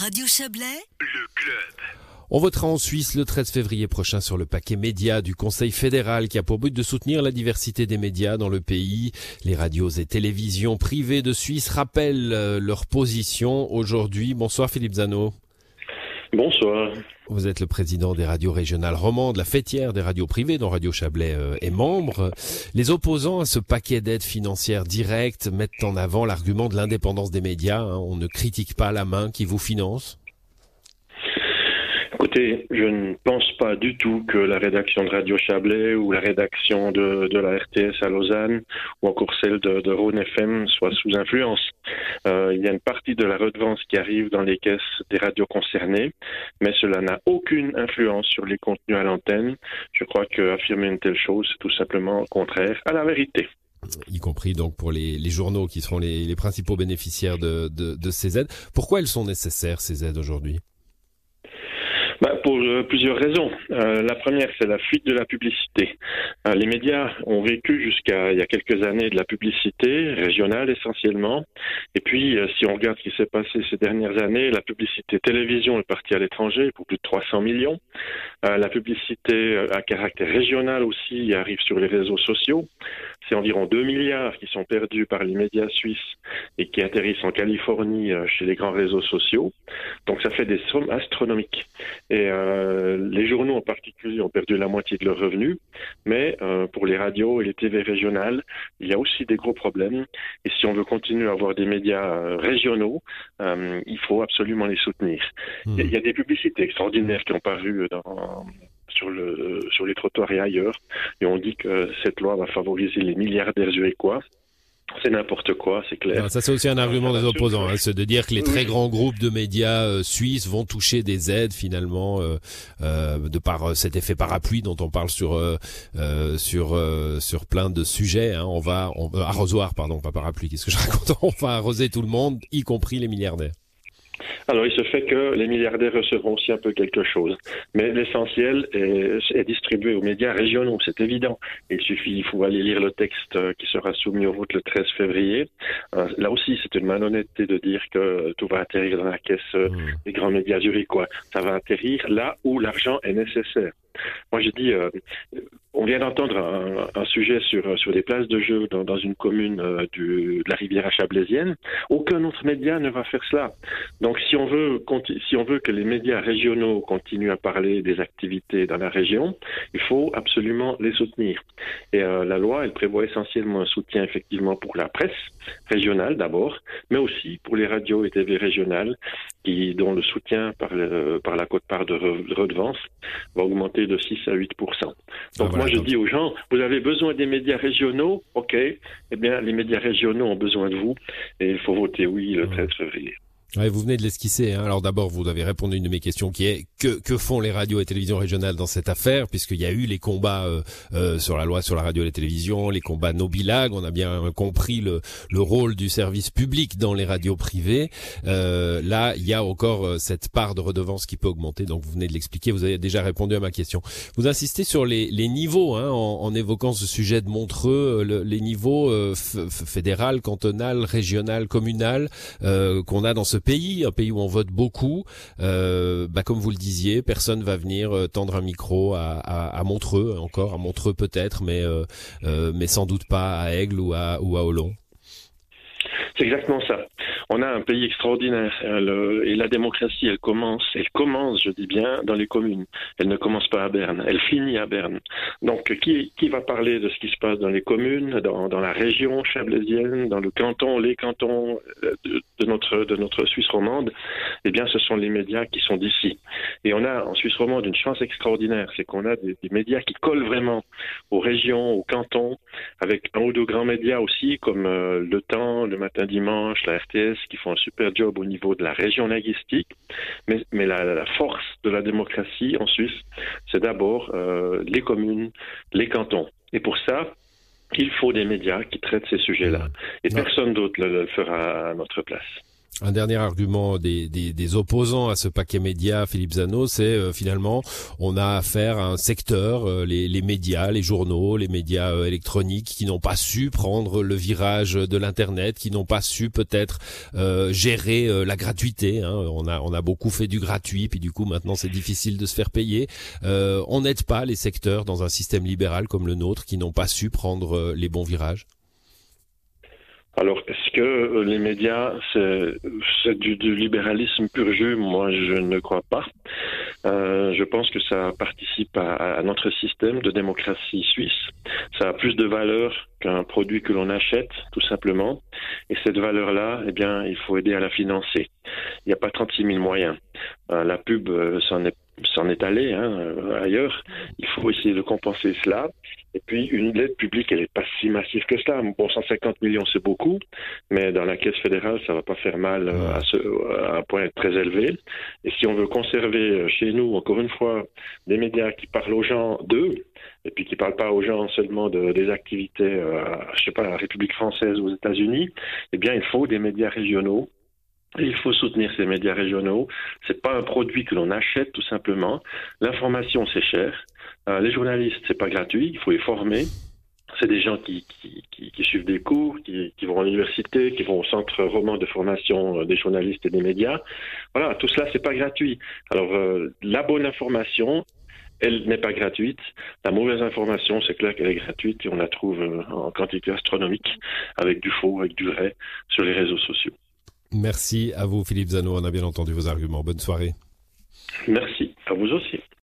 Radio Chablais, le club. On votera en Suisse le 13 février prochain sur le paquet média du Conseil fédéral qui a pour but de soutenir la diversité des médias dans le pays. Les radios et télévisions privées de Suisse rappellent euh, leur position aujourd'hui. Bonsoir Philippe Zano. Bonsoir. Vous êtes le président des radios régionales romandes, la fêtière des radios privées dont Radio Chablais euh, est membre. Les opposants à ce paquet d'aides financières directes mettent en avant l'argument de l'indépendance des médias. Hein. On ne critique pas la main qui vous finance. Écoutez, je ne pense pas du tout que la rédaction de Radio Chablais ou la rédaction de, la RTS à Lausanne ou encore celle de, de Rhône FM soit sous influence. Euh, il y a une partie de la redevance qui arrive dans les caisses des radios concernées, mais cela n'a aucune influence sur les contenus à l'antenne. Je crois qu'affirmer une telle chose, c'est tout simplement contraire à la vérité y compris donc pour les, journaux qui seront les, principaux bénéficiaires de ces aides. Pourquoi elles sont nécessaires, ces aides aujourd'hui? Pour euh, plusieurs raisons. Euh, la première, c'est la fuite de la publicité. Euh, les médias ont vécu jusqu'à il y a quelques années de la publicité régionale essentiellement. Et puis, si on regarde ce qui s'est passé ces dernières années, la publicité télévision est partie à l'étranger pour plus de 300 millions. la publicité à caractère régional aussi arrive sur les réseaux sociaux. C'est environ 2 milliards qui sont perdus par les médias suisses et qui atterrissent en Californie chez les grands réseaux sociaux. Donc ça fait des sommes astronomiques. Euh, les journaux en particulier ont perdu la moitié de leurs revenus, mais euh, pour les radios et les TV régionales, il y a aussi des gros problèmes. Et si on veut continuer à avoir des médias euh, régionaux, il faut absolument les soutenir. Hmm. Il y, a des publicités extraordinaires qui ont paru dans, sur, le, sur les trottoirs et ailleurs. Et on dit que cette loi va favoriser les milliardaires quoi c'est n'importe quoi, c'est clair. ça, c'est aussi un argument des opposants, hein, c'est de dire que les très grands groupes de médias euh, suisses vont toucher des aides finalement euh, euh, de par cet effet parapluie dont on parle sur sur sur plein de sujets. Hein. On va on, arrosoir, pardon, pas parapluie. Qu'est-ce que je raconte? On va arroser tout le monde, y compris les milliardaires. Alors, il se fait que les milliardaires recevront aussi un peu quelque chose. Mais l'essentiel est, distribué aux médias régionaux, c'est évident. Il suffit, il faut aller lire le texte qui sera soumis au vote le 13 février. Euh, là aussi, c'est une malhonnêteté de dire que tout va atterrir dans la caisse euh, mmh. des grands médias zurichois. Ça va atterrir là où l'argent est nécessaire. Moi, je dis, euh, on vient d'entendre un, sujet sur, sur des places de jeu dans, dans une commune euh, du, de la rivière chablaisienne. Aucun autre média ne va faire cela. Donc, si on veut, si on veut que les médias régionaux continuent à parler des activités dans la région, il faut absolument les soutenir. Et euh, la loi, elle prévoit essentiellement un soutien effectivement pour la presse régionale d'abord, mais aussi pour les radios et TV régionales, qui, dont le soutien par, par la cote-part de redevance va augmenter de 6 à 8 Donc ah, moi, je dis aux gens, vous avez besoin des médias régionaux, ok, eh bien, les médias régionaux ont besoin de vous, et il faut voter oui le 13 février. Ouais, vous venez de l'esquisser. Hein. Alors d'abord, vous avez répondu à une de mes questions qui est que, que font les radios et télévisions régionales dans cette affaire, puisqu'il y a eu les combats euh, euh, sur la loi sur la radio et la télévision, les combats Nobilag. On a bien compris le, le rôle du service public dans les radios privées. Euh, là, il y a encore euh, cette part de redevance qui peut augmenter. Donc vous venez de l'expliquer. Vous avez déjà répondu à ma question. Vous insistez sur les, les niveaux hein, en, en, évoquant ce sujet de Montreux, le, les niveaux fédéral, cantonal, régional, communal qu'on a dans ce pays, un pays où on vote beaucoup, euh, bah, comme vous le disiez, personne va venir euh, tendre un micro à, Montreux, encore à Montreux peut-être, mais euh, mais sans doute pas à Aigle ou à ou à. C'est exactement ça. On a un pays extraordinaire et la démocratie, elle commence, elle commence, je dis bien, dans les communes. Elle ne commence pas à Berne, elle finit à Berne. Donc, qui, qui va parler de ce qui se passe dans les communes, dans, dans la région chablaisienne, dans le canton, les cantons euh, de, notre de notre Suisse romande? Eh bien, ce sont les médias qui sont d'ici. Et on a en Suisse romande une chance extraordinaire, c'est qu'on a des, des, médias qui collent vraiment aux régions, aux cantons, avec un ou deux grands médias aussi, comme euh, Le Temps, Le Matin Dimanche, la RTS qui font un super job au niveau de la région linguistique, mais, mais la, force de la démocratie en Suisse, c'est d'abord euh, les communes, les cantons. Et pour ça, il faut des médias qui traitent ces sujets-là. Et personne d'autre le, le fera à notre place. Un dernier argument des, opposants à ce paquet média, Philippe Zano, c'est euh, finalement on a affaire à un secteur, euh, les, médias, les journaux, les médias euh, électroniques, qui n'ont pas su prendre le virage de l'internet, qui n'ont pas su peut-être gérer la gratuité. Hein. On a beaucoup fait du gratuit, puis du coup maintenant c'est difficile de se faire payer. on n'aide pas les secteurs dans un système libéral comme le nôtre qui n'ont pas su prendre les bons virages. Alors, est-ce que euh, les médias, c'est du, libéralisme pur jus Moi, je ne crois pas. Euh, je pense que ça participe à, notre système de démocratie suisse. Ça a plus de valeur qu'un produit que l'on achète, tout simplement. Et cette valeur-là, eh bien, il faut aider à la financer. Il n'y a pas 36 000 moyens. Euh, la pub, est s'en est allé hein, euh, ailleurs. Il faut essayer de compenser cela. Et puis, une aide publique, elle n'est pas si massive que cela. Bon, 150 millions, c'est beaucoup, mais dans la caisse fédérale, ça va pas faire mal euh, à, ce, à un point très élevé. Et si on veut conserver euh, chez nous, encore une fois, des médias qui parlent aux gens d'eux, et puis qui parlent pas aux gens seulement de, des activités, euh, je sais pas, la République française ou aux États-Unis, eh bien, il faut des médias régionaux il faut soutenir ces médias régionaux. C'est pas un produit que l'on achète tout simplement. L'information c'est cher. Euh, les journalistes c'est pas gratuit. Il faut les former. C'est des gens qui, qui, suivent des cours, qui, qui vont à l'université, qui vont au centre roman de formation euh, des journalistes et des médias. Voilà, tout cela c'est pas gratuit. Alors euh, la bonne information, elle n'est pas gratuite. La mauvaise information, c'est clair qu'elle est gratuite et on la trouve en quantité astronomique, avec du faux, avec du vrai, sur les réseaux sociaux. Merci à vous, Philippe Zano. On a bien entendu vos arguments. Bonne soirée. Merci. À vous aussi.